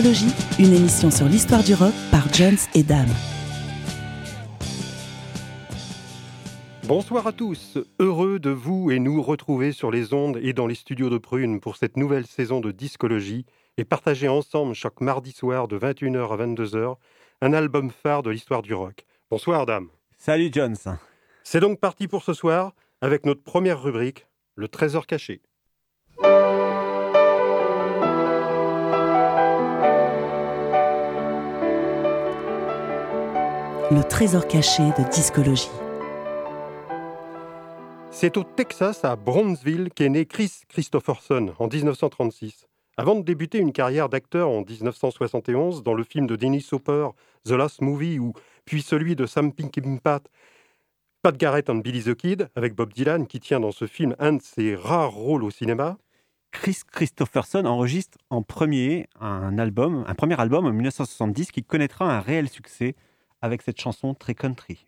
Discologie, une émission sur l'histoire du rock par Jones et Dame. Bonsoir à tous, heureux de vous et nous retrouver sur les ondes et dans les studios de Prune pour cette nouvelle saison de Discologie et partager ensemble chaque mardi soir de 21h à 22h un album phare de l'histoire du rock. Bonsoir Dame. Salut Jones. C'est donc parti pour ce soir avec notre première rubrique, le trésor caché. Le trésor caché de discologie. C'est au Texas, à Brownsville, qu'est né Chris Christopherson en 1936. Avant de débuter une carrière d'acteur en 1971 dans le film de Dennis Hopper, The Last Movie, ou puis celui de Sam Peckinpah, Pat Garrett and Billy the Kid, avec Bob Dylan, qui tient dans ce film un de ses rares rôles au cinéma, Chris Christopherson enregistre en premier un album, un premier album en 1970 qui connaîtra un réel succès avec cette chanson très country.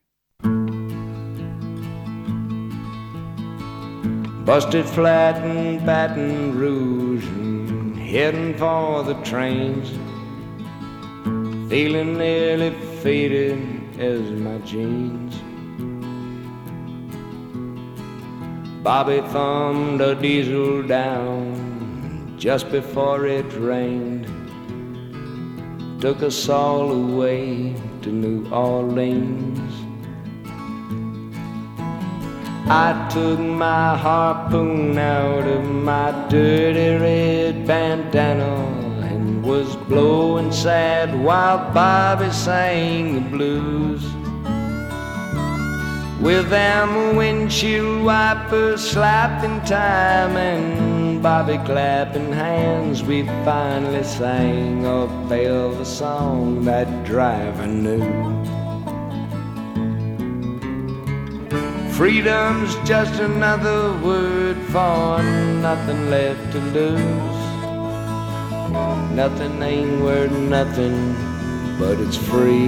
Busted flat in Baton Rouge and heading for the trains. Feeling nearly faded as my jeans. Bobby thumbed a diesel down just before it rained. Took us all away to New Orleans. I took my harpoon out of my dirty red bandana and was blowing sad while Bobby sang the blues. With them windshield wipers slapping time and Bobby clapping hands, we finally sang or a velvet song that driver knew. Freedom's just another word for nothing left to lose. Nothing ain't worth nothing, but it's free.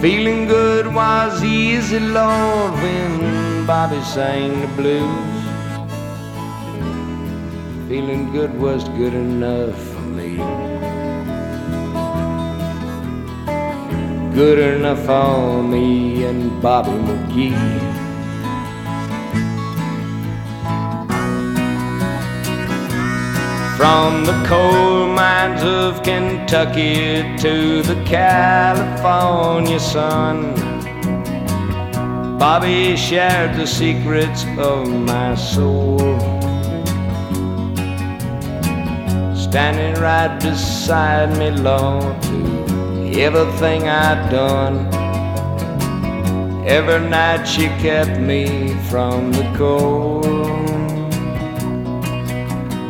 Feeling good was easy, Lord, when Bobby sang the blues. Feeling good was good enough for me. Good enough for me and Bobby McGee. From the coal mines of Kentucky to the California sun, Bobby shared the secrets of my soul. Standing right beside me, Lord, to everything I'd done. Every night she kept me from the cold.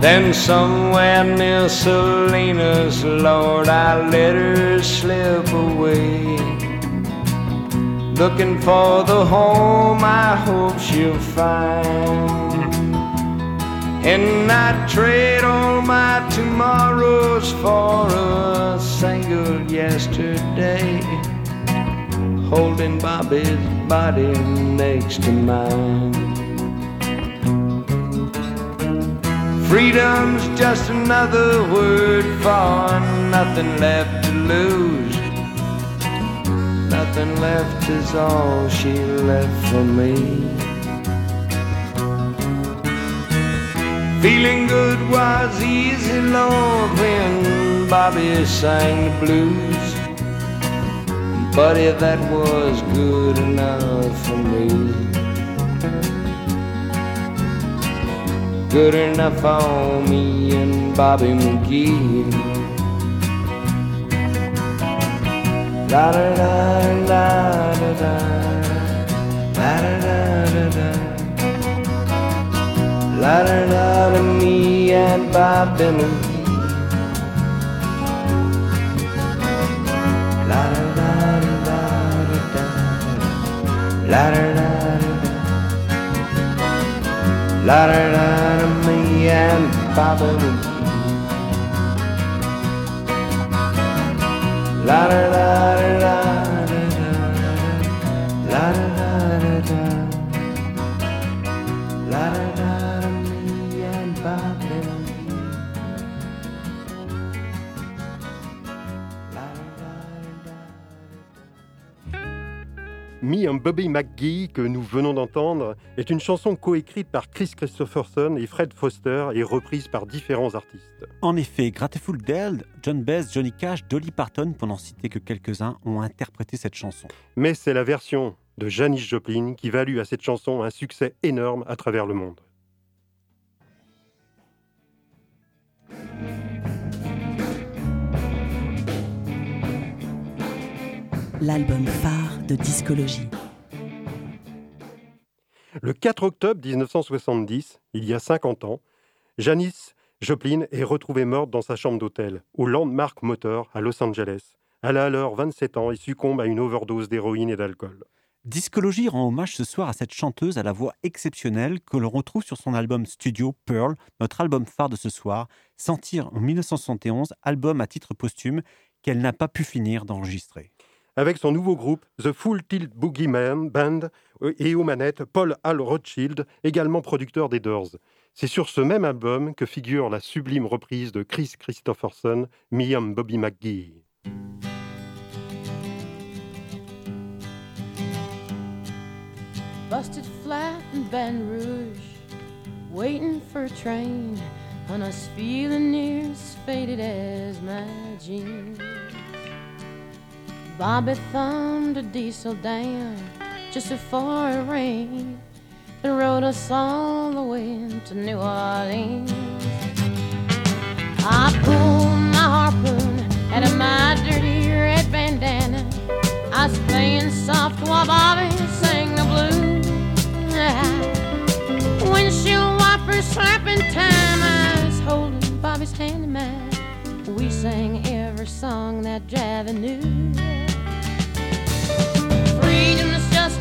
Then somewhere near Salinas, Lord, I let her slip away. Looking for the home I hope she'll find. And I trade all my tomorrows for a single yesterday. Holding Bobby's body next to mine. Freedom's just another word for nothing left to lose. Nothing left is all she left for me. Feeling good was easy, Lord, when Bobby sang the blues. Buddy, that was good enough for me. good enough for me and Bobby McGee. da da da da da da da da da da la da da da me and Bob Dylan. La da da da da, la da da da, me and Bob Dylan. La da da da da. La da da Me and Bobby McGee, que nous venons d'entendre, est une chanson coécrite par Chris Christopherson et Fred Foster et reprise par différents artistes. En effet, Grateful Dead, John Baez, Johnny Cash, Dolly Parton, pour n'en citer que quelques-uns, ont interprété cette chanson. Mais c'est la version de Janis Joplin qui valut à cette chanson un succès énorme à travers le monde. L'album phare de discologie. Le 4 octobre 1970, il y a 50 ans, Janis Joplin est retrouvée morte dans sa chambre d'hôtel, au Landmark Motor à Los Angeles. Elle a alors 27 ans et succombe à une overdose d'héroïne et d'alcool. Discologie rend hommage ce soir à cette chanteuse à la voix exceptionnelle que l'on retrouve sur son album studio Pearl, notre album phare de ce soir, Sentir en 1971, album à titre posthume qu'elle n'a pas pu finir d'enregistrer. Avec son nouveau groupe, The Full Tilt Boogeyman Band, et aux manettes, Paul Hal Rothschild, également producteur des Doors. C'est sur ce même album que figure la sublime reprise de Chris Christopherson, and Bobby McGee. Busted flat in Rouge, waiting for a train, near as as my. Bobby thumbed a diesel down just before it rained and rode us all the way to New Orleans. I pulled my harpoon out of my dirty red bandana. I was playing soft while Bobby sang the blues. Windshield wipers slapping time. I was holding Bobby's hand in mine. We sang every song that Javi knew.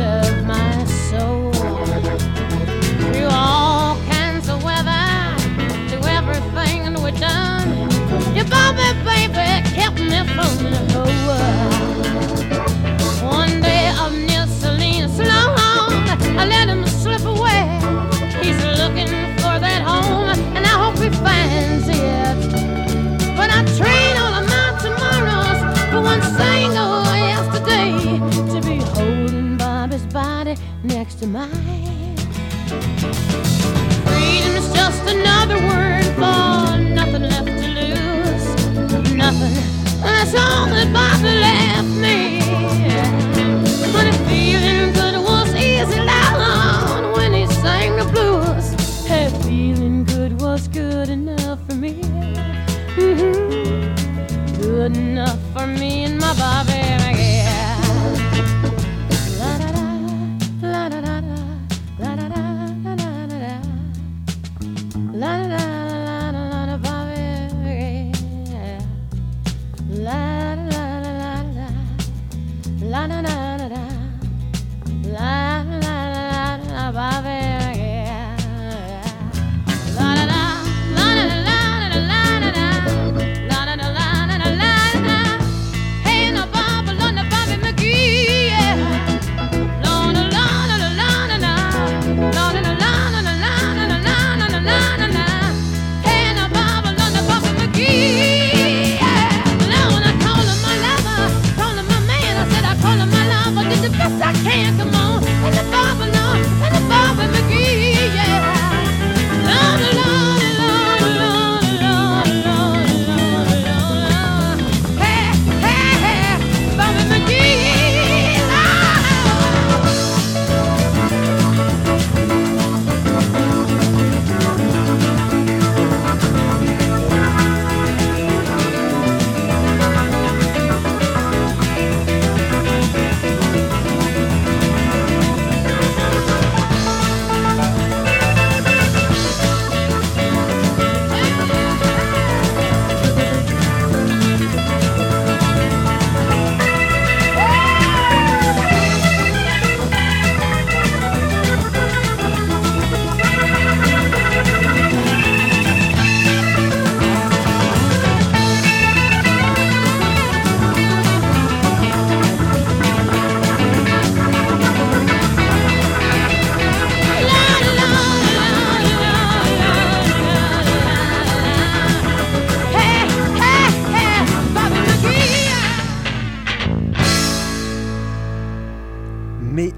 of my soul. the mind. Freedom is just.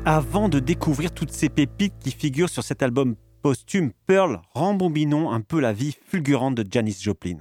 Avant de découvrir toutes ces pépites qui figurent sur cet album posthume Pearl, rembobinons un peu la vie fulgurante de Janis Joplin.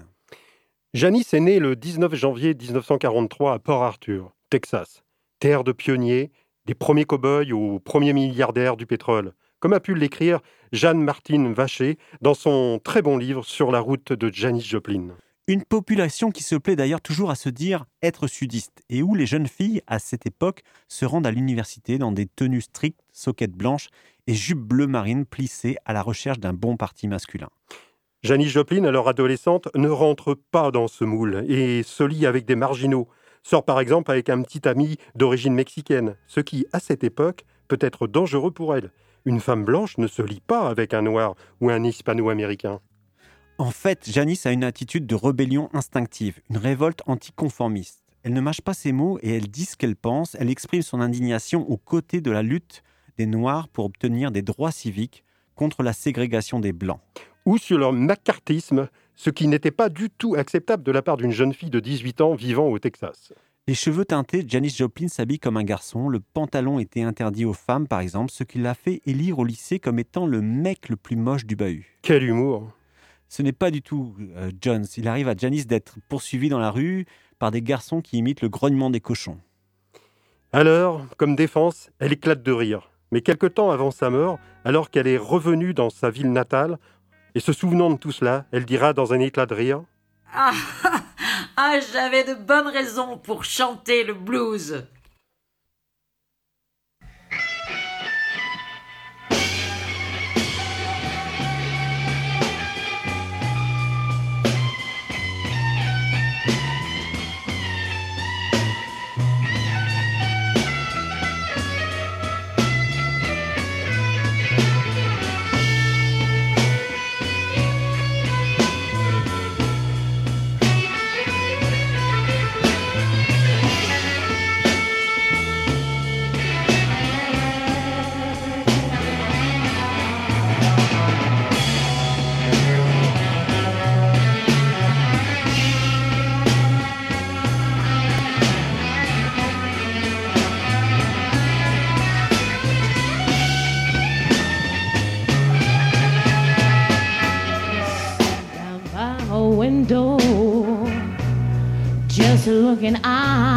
Janis est née le 19 janvier 1943 à Port Arthur, Texas, terre de pionniers, des premiers cow-boys aux premiers milliardaires du pétrole, comme a pu l'écrire Jeanne-Martine Vacher dans son très bon livre Sur la route de Janis Joplin. Une population qui se plaît d'ailleurs toujours à se dire être sudiste et où les jeunes filles, à cette époque, se rendent à l'université dans des tenues strictes, soquettes blanches et jupes bleu marine plissées à la recherche d'un bon parti masculin. Janis Joplin, alors adolescente, ne rentre pas dans ce moule et se lie avec des marginaux. Sort par exemple avec un petit ami d'origine mexicaine, ce qui, à cette époque, peut être dangereux pour elle. Une femme blanche ne se lie pas avec un noir ou un hispano-américain. En fait, Janice a une attitude de rébellion instinctive, une révolte anticonformiste. Elle ne mâche pas ses mots et elle dit ce qu'elle pense, elle exprime son indignation aux côtés de la lutte des Noirs pour obtenir des droits civiques contre la ségrégation des Blancs. Ou sur leur macartisme, ce qui n'était pas du tout acceptable de la part d'une jeune fille de 18 ans vivant au Texas. Les cheveux teintés, Janis Joplin s'habille comme un garçon. Le pantalon était interdit aux femmes, par exemple, ce qui l'a fait élire au lycée comme étant le mec le plus moche du bahut. Quel humour Ce n'est pas du tout euh, Jones. Il arrive à Janis d'être poursuivi dans la rue par des garçons qui imitent le grognement des cochons. Alors, comme défense, elle éclate de rire. Mais quelque temps avant sa mort, alors qu'elle est revenue dans sa ville natale, et se souvenant de tout cela, elle dira dans un éclat de rire Ah, ah j'avais de bonnes raisons pour chanter le blues. an eye.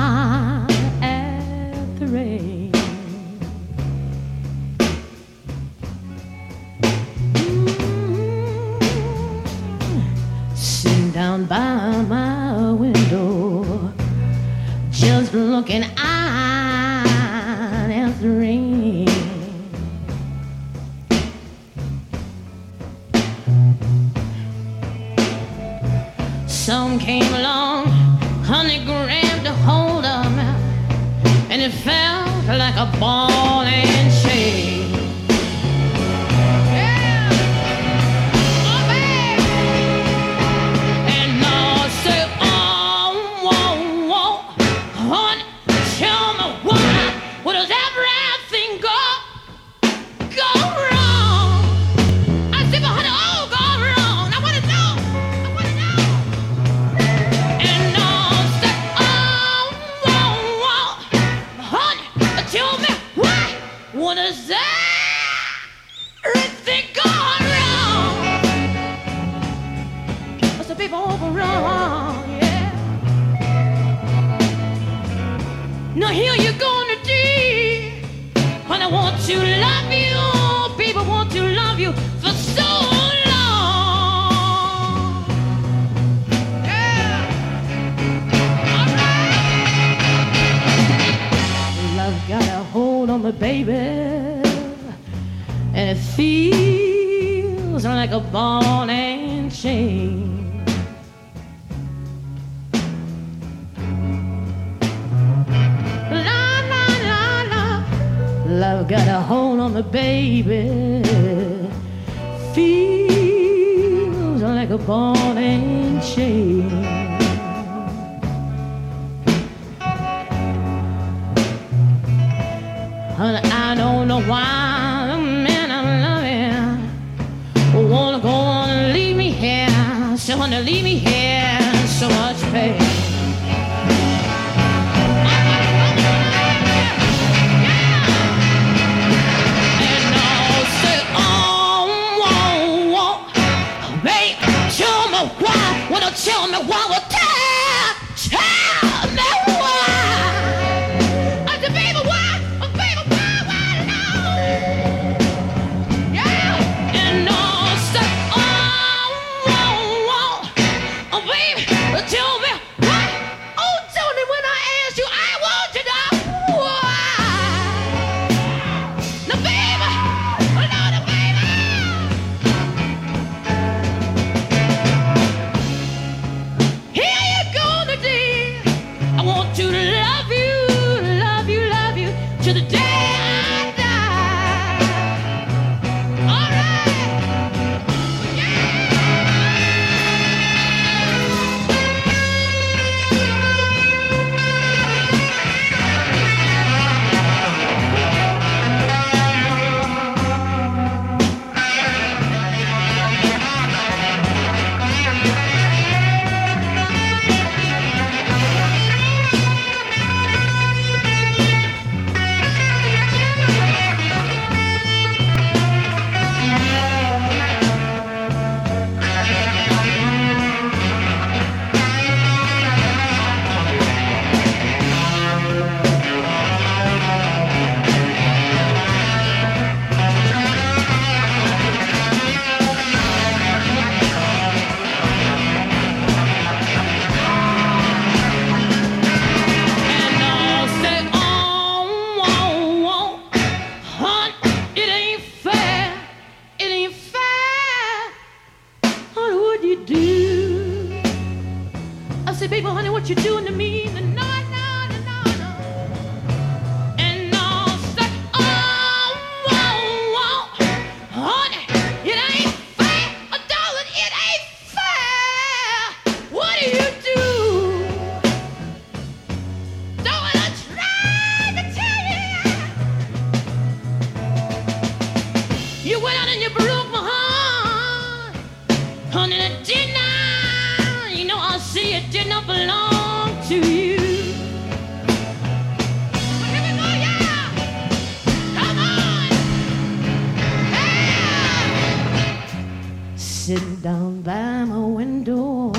Sitting down by my window,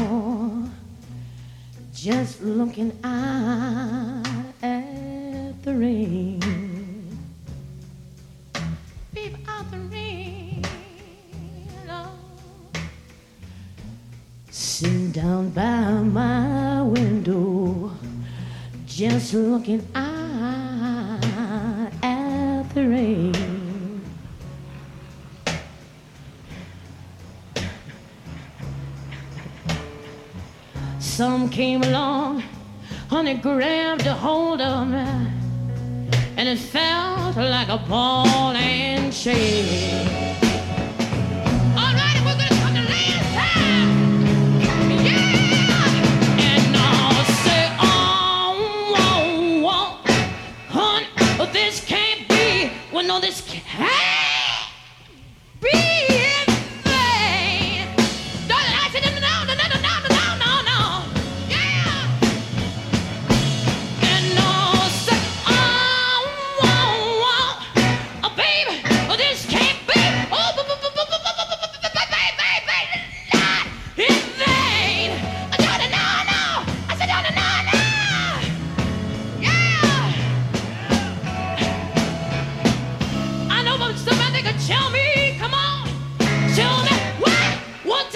just looking out at the rain. Peep out the rain. oh. Sitting down by my window, just looking out some came along and it grabbed a hold of me and it felt like a ball and chain. Oh, oh, oh, this can't be. Well, no, this can't.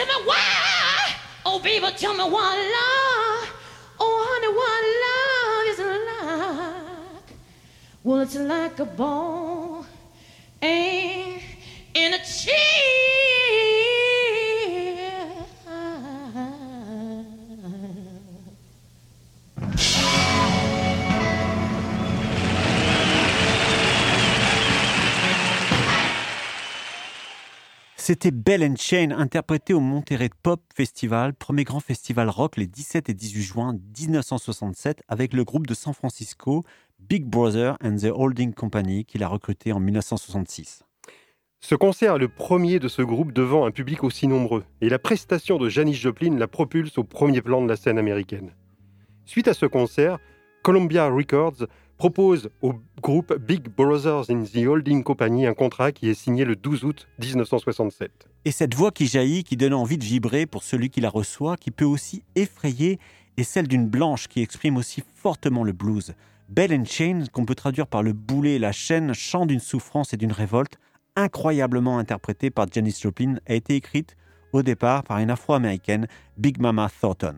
Tell me why? Oh, baby, tell me why love. Oh, honey, why love is like. Well, it's like a ball C'était Bell and Chain, interprété au Monterey Pop Festival, premier grand festival rock les 17 et 18 juin 1967, avec le groupe de San Francisco Big Brother and the Holding Company, qu'il a recruté en 1966. Ce concert est le premier de ce groupe devant un public aussi nombreux, et la prestation de Janis Joplin la propulse au premier plan de la scène américaine. Suite à ce concert, Columbia Records propose au groupe Big Brothers in the Holding Company un contrat qui est signé le 12 août 1967. Et cette voix qui jaillit, qui donne envie de vibrer pour celui qui la reçoit, qui peut aussi effrayer, est celle d'une blanche qui exprime aussi fortement le blues. Bell and Chain, qu'on peut traduire par le boulet et la chaîne, chant d'une souffrance et d'une révolte, incroyablement interprétée par Janis Joplin, a été écrite au départ par une afro-américaine, Big Mama Thornton.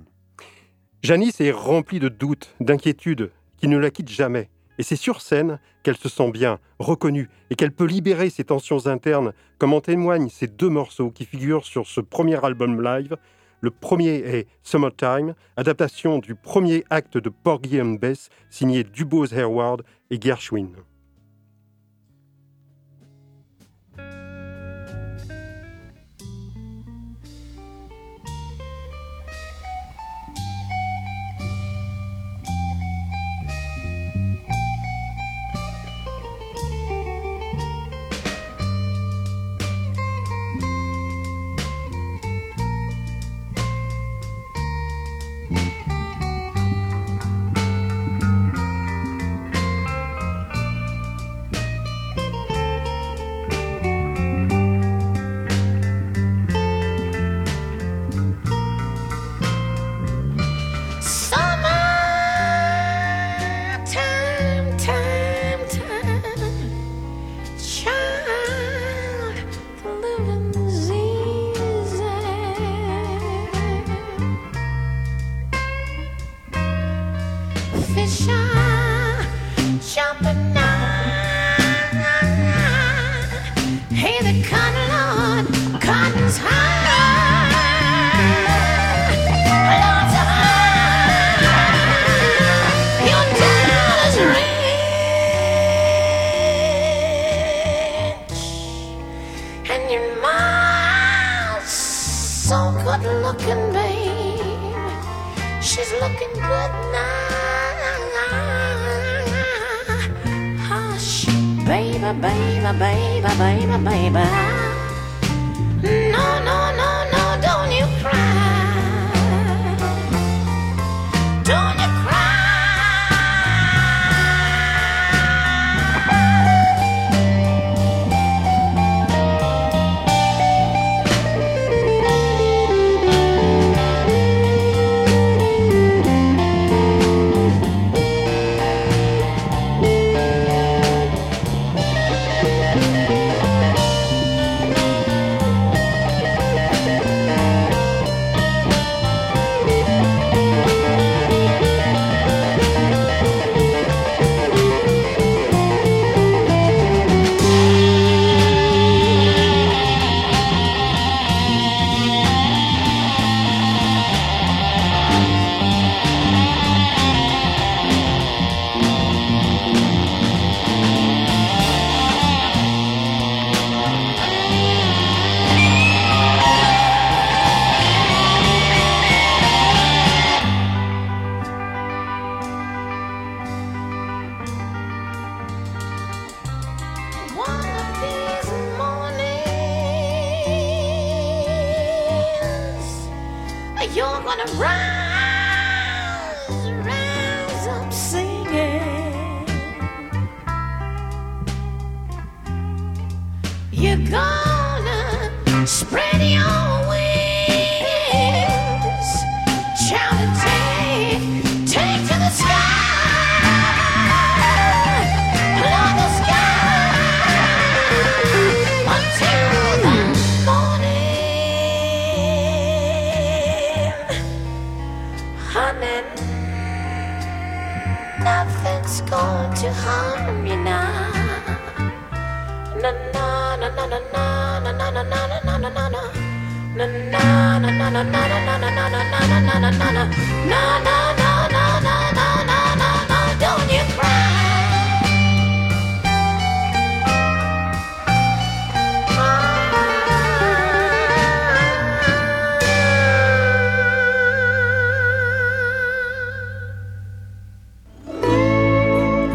Janis est remplie de doutes, d'inquiétudes, qui ne la quittent jamais. Et c'est sur scène qu'elle se sent bien, reconnue, et qu'elle peut libérer ses tensions internes, comme en témoignent ces deux morceaux qui figurent sur ce premier album live. Le premier est Summertime, adaptation du premier acte de Porgy and Bess, signé Dubose Hayward et Gershwin.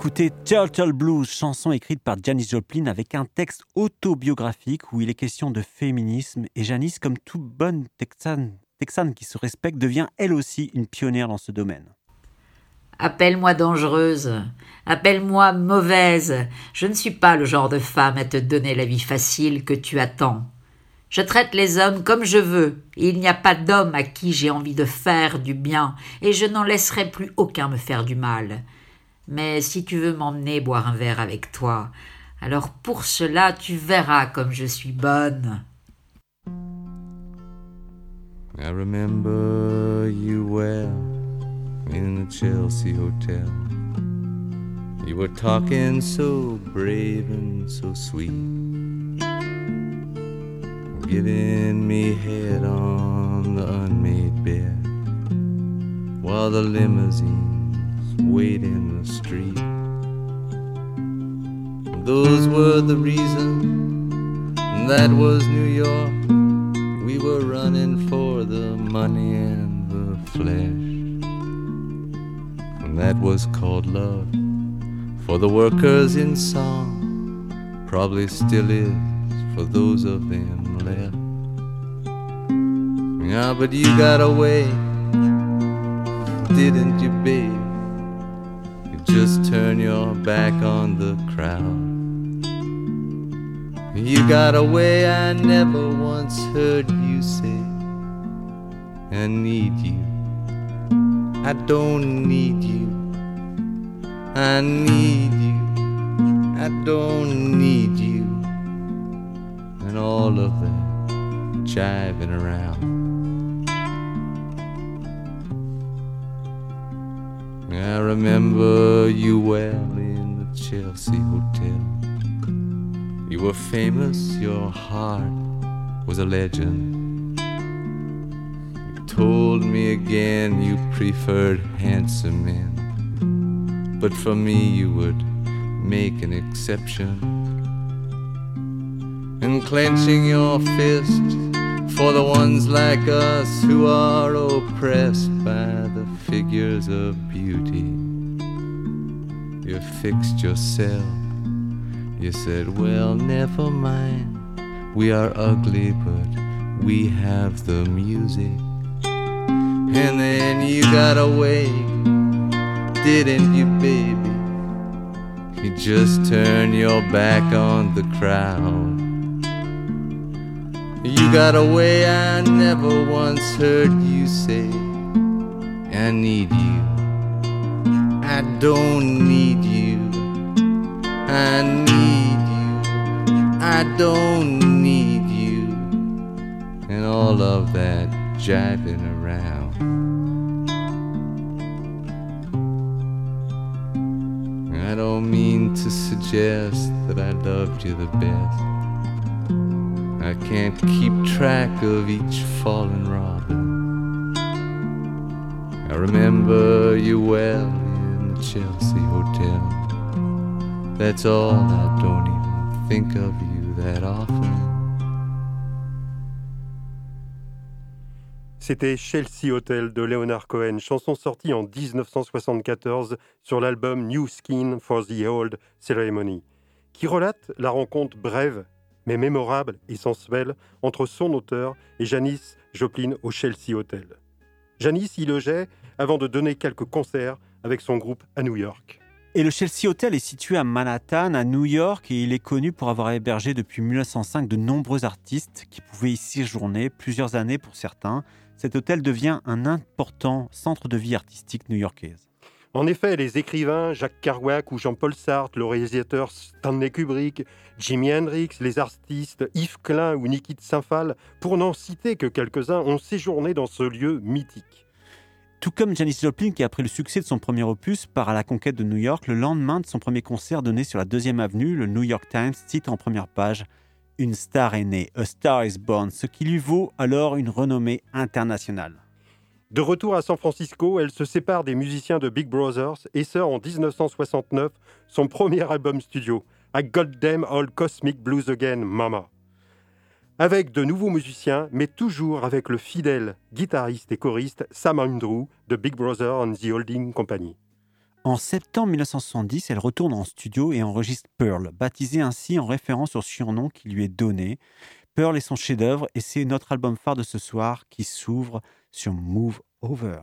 D'écouter Turtle Blues, chanson écrite par Janis Joplin avec un texte autobiographique où il est question de féminisme. Et Janis, comme toute bonne texane, texane qui se respecte, devient elle aussi une pionnière dans ce domaine. Appelle-moi dangereuse, appelle-moi mauvaise. Je ne suis pas le genre de femme à te donner la vie facile que tu attends. Je traite les hommes comme je veux, et il n'y a pas d'homme à qui j'ai envie de faire du bien, et je n'en laisserai plus aucun me faire du mal. Mais si tu veux m'emmener boire un verre avec toi, alors pour cela tu verras comme je suis bonne. I remember you well in the Chelsea Hotel. You were talking so brave and so sweet, giving me head on the unmade bed while the limousines wait in the street. Those were the reasons, that was New York. We were running for the money and the flesh. And that was called love for the workers in song. Probably still is for those of them left. Yeah, but you got away, didn't you, babe? Just turn your back on the crowd. You got a way I never once heard you say, I need you. I don't need you. I need you. I don't need you. And all of that jiving around. I remember you well in the Chelsea Hotel. You were famous, your heart was a legend. You told me again you preferred handsome men, but for me you would make an exception. And clenching your fist for the ones like us who are oppressed by the figures of beauty. You fixed yourself you said, Well, never mind. We are ugly, but we have the music. And then you got away, didn't you, baby? You just turned your back on the crowd. You got away, I never once heard you say, I need you. I don't need you. I need you. I don't need you. And all of that jiving around. I don't mean to suggest that I loved you the best. I can't keep track of each fallen robin. I remember you well in the Chelsea Hotel. That's all, I don't even think of you that often. C'était Chelsea Hotel de Leonard Cohen, chanson sortie en 1974 sur l'album New Skin for the Old Ceremony. qui relate la rencontre brève mais mémorable et sensuelle entre son auteur et Janis Joplin au Chelsea Hotel. Janis y logeait avant de donner quelques concerts avec son groupe à New York. Et le Chelsea Hotel est situé à Manhattan, à New York, et il est connu pour avoir hébergé depuis 1905 de nombreux artistes qui pouvaient y séjourner plusieurs années pour certains. Cet hôtel devient un important centre de vie artistique new-yorkaise. En effet, les écrivains Jacques Kerouac ou Jean-Paul Sartre, le réalisateur Stanley Kubrick, Jimi Hendrix, les artistes Yves Klein ou Niki de Saint-Phal, pour n'en citer que quelques-uns, ont séjourné dans ce lieu mythique. Tout comme Janis Joplin, qui après le succès de son premier opus part à la conquête de New York, le lendemain de son premier concert donné sur la deuxième avenue, le New York Times cite en première page Une star est née, a star is born, ce qui lui vaut alors une renommée internationale. De retour à San Francisco, elle se sépare des musiciens de Big Brothers et sort en 1969 son premier album studio, A Goddamn Old Cosmic Blues Again, Mama. Avec de nouveaux musiciens, mais toujours avec le fidèle guitariste et choriste Sam Andrew de Big Brother and the Holding Company. En septembre 1970, elle retourne en studio et enregistre Pearl, baptisé ainsi en référence au surnom qui lui est donné. Pearl est son chef-d'œuvre et c'est notre album phare de ce soir qui s'ouvre sur Move Over.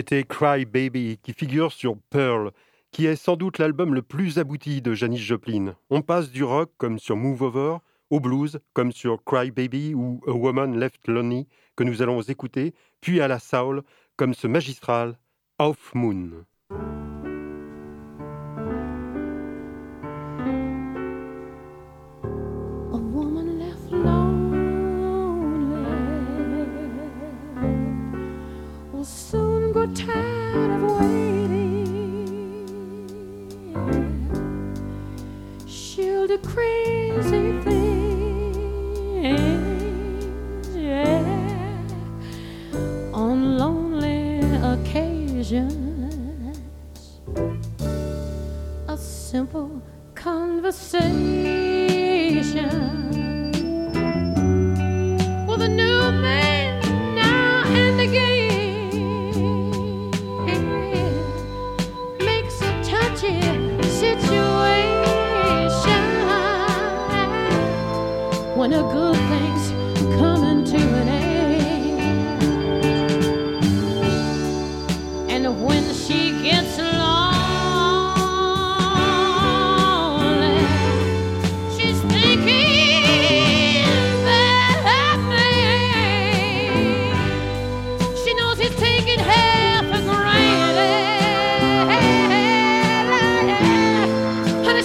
c'était Cry Baby, qui figure sur Pearl, qui est sans doute l'album le plus abouti de Janis Joplin. On passe du rock, comme sur Move Over, au blues, comme sur Cry Baby ou A Woman Left Lonely, que nous allons écouter, puis à la soul, comme ce magistral Off Moon. don't tired of waiting. She'll do crazy things, yeah. On lonely occasions, a simple conversation.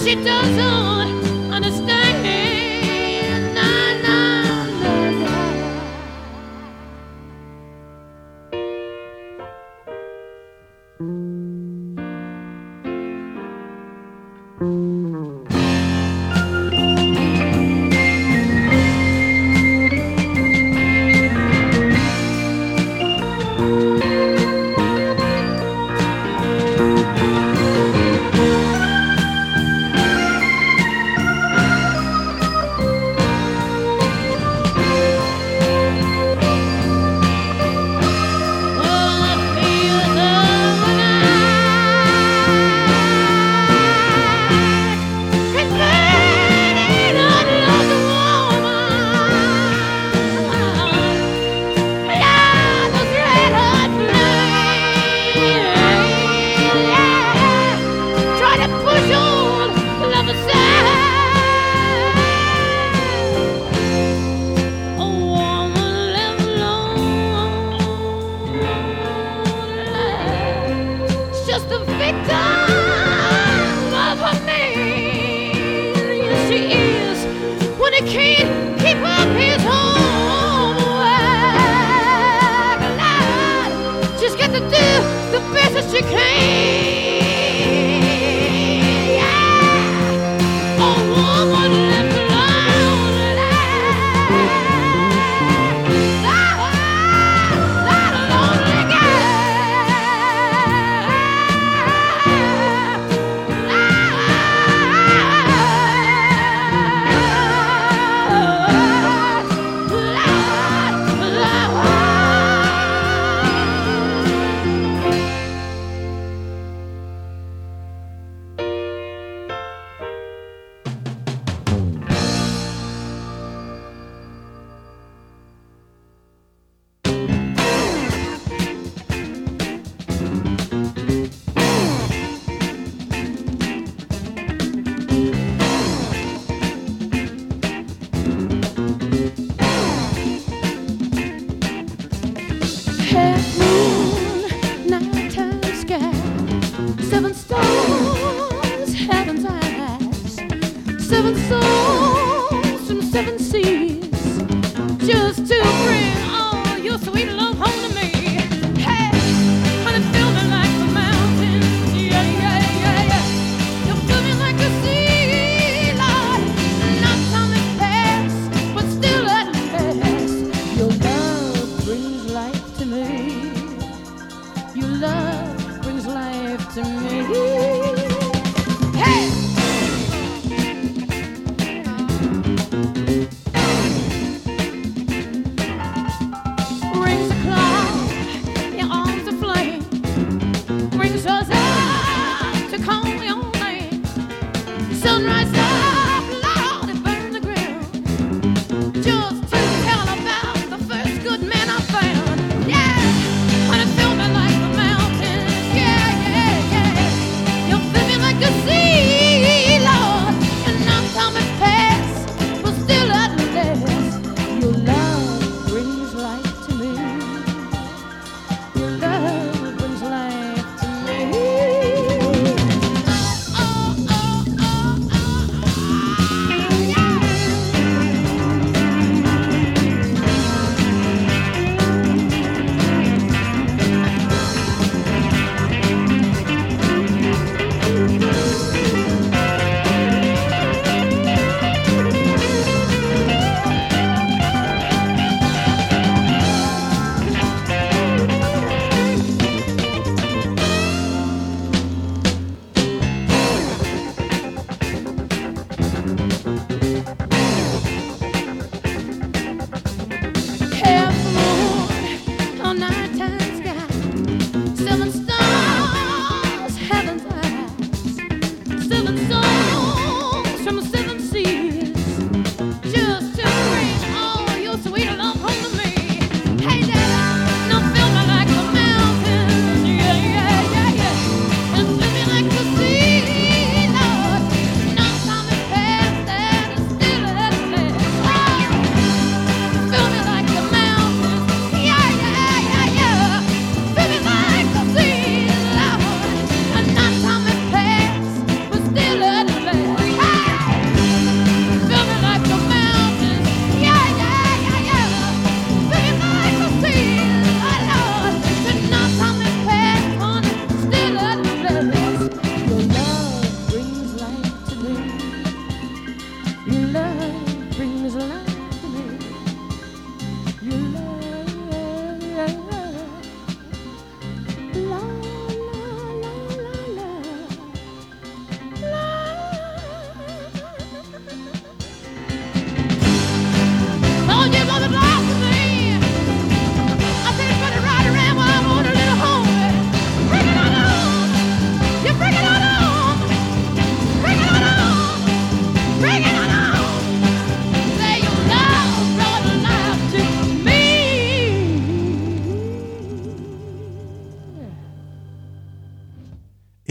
She doesn't understand.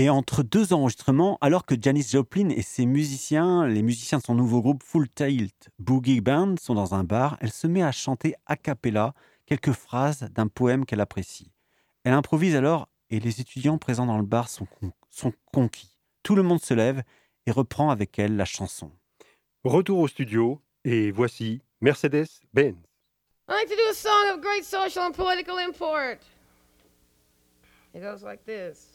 Et entre deux enregistrements, alors que Janis Joplin et ses musiciens, les musiciens de son nouveau groupe Full Tilt Boogie Band, sont dans un bar, elle se met à chanter a cappella quelques phrases d'un poème qu'elle apprécie. Elle improvise alors et les étudiants présents dans le bar sont, con- sont conquis. Tout le monde se lève et reprend avec elle la chanson. Retour au studio, et voici Mercedes-Benz. I like to do a song of great social and political import. It goes like this.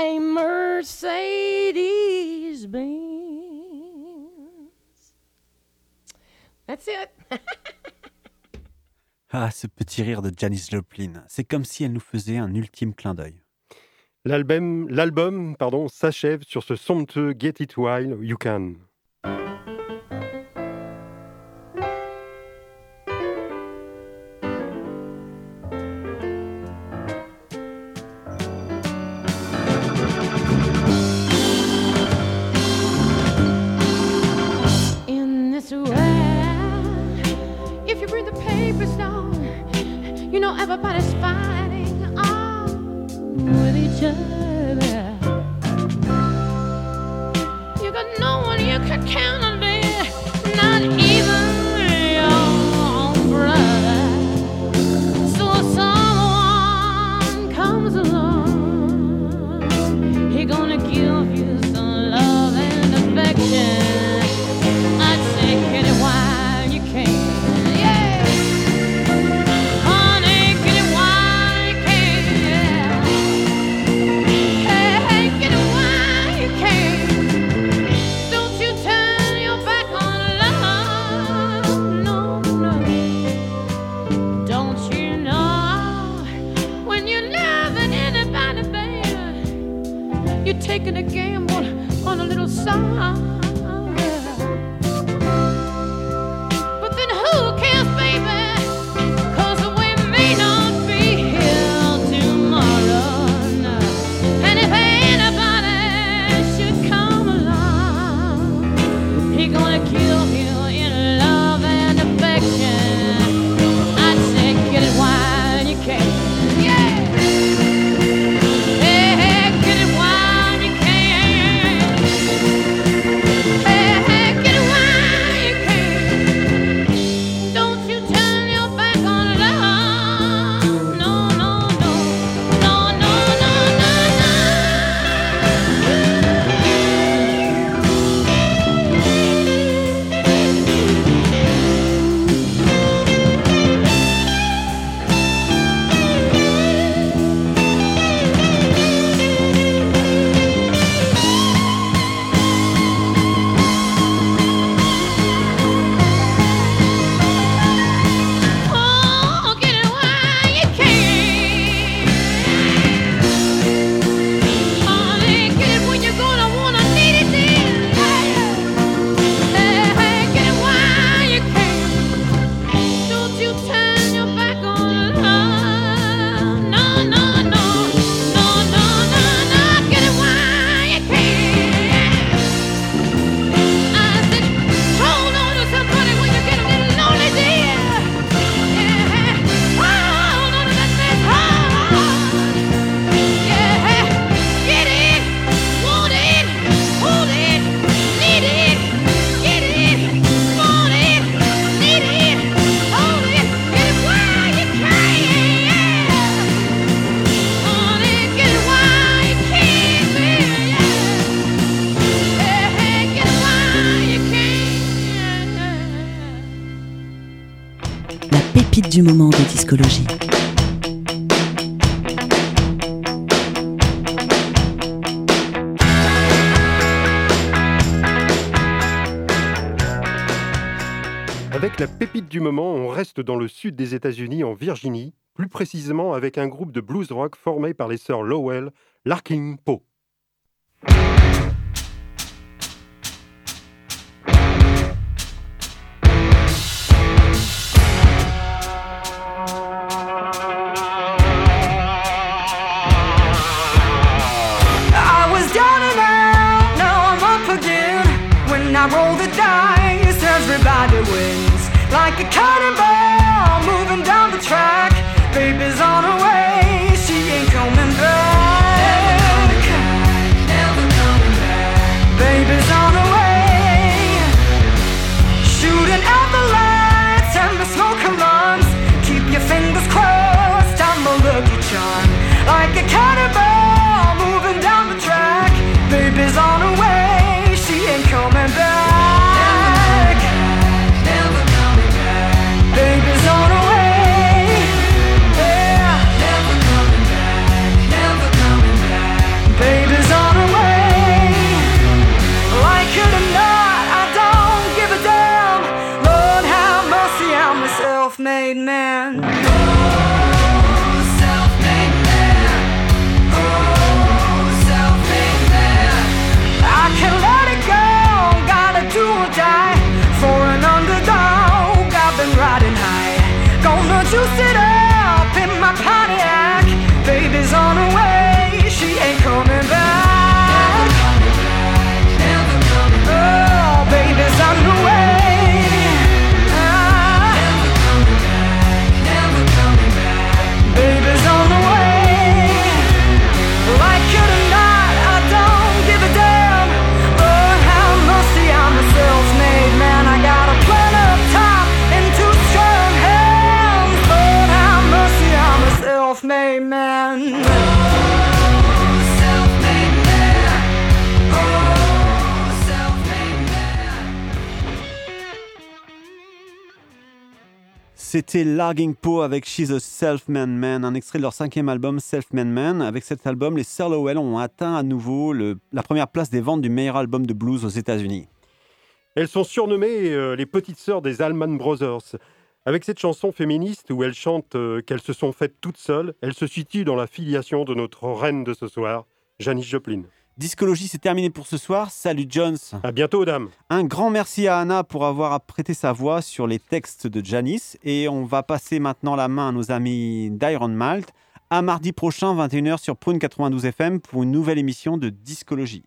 a Mercedes Benz? That's it. Ah, ce petit rire de Janis Joplin. C'est comme si elle nous faisait un ultime clin d'œil. L'album, l'album pardon, s'achève sur ce somptueux Get It While You Can. Avec la pépite du moment, on reste dans le sud des États-Unis, en Virginie, plus précisément avec un groupe de blues rock formé par les sœurs Lowell, Larkin Poe. Man. C'était Larging Poe avec She's a Self-Made Man, un extrait de leur cinquième album Self-Made Man. Avec cet album, les Sir Lowell ont atteint à nouveau la première place des ventes du meilleur album de blues aux États-Unis. Elles sont surnommées euh, les petites sœurs des Allman Brothers. Avec cette chanson féministe où elles chantent euh, qu'elles se sont faites toutes seules, elles se situent dans la filiation de notre reine de ce soir, Janis Joplin. Discologie, c'est terminé pour ce soir. Salut Jones. À bientôt, dame. Un grand merci à Anna pour avoir prêté sa voix sur les textes de Janice. Et on va passer maintenant la main à nos amis d'Iron Malt. À mardi prochain, 21h sur Prune 92 FM pour une nouvelle émission de Discologie.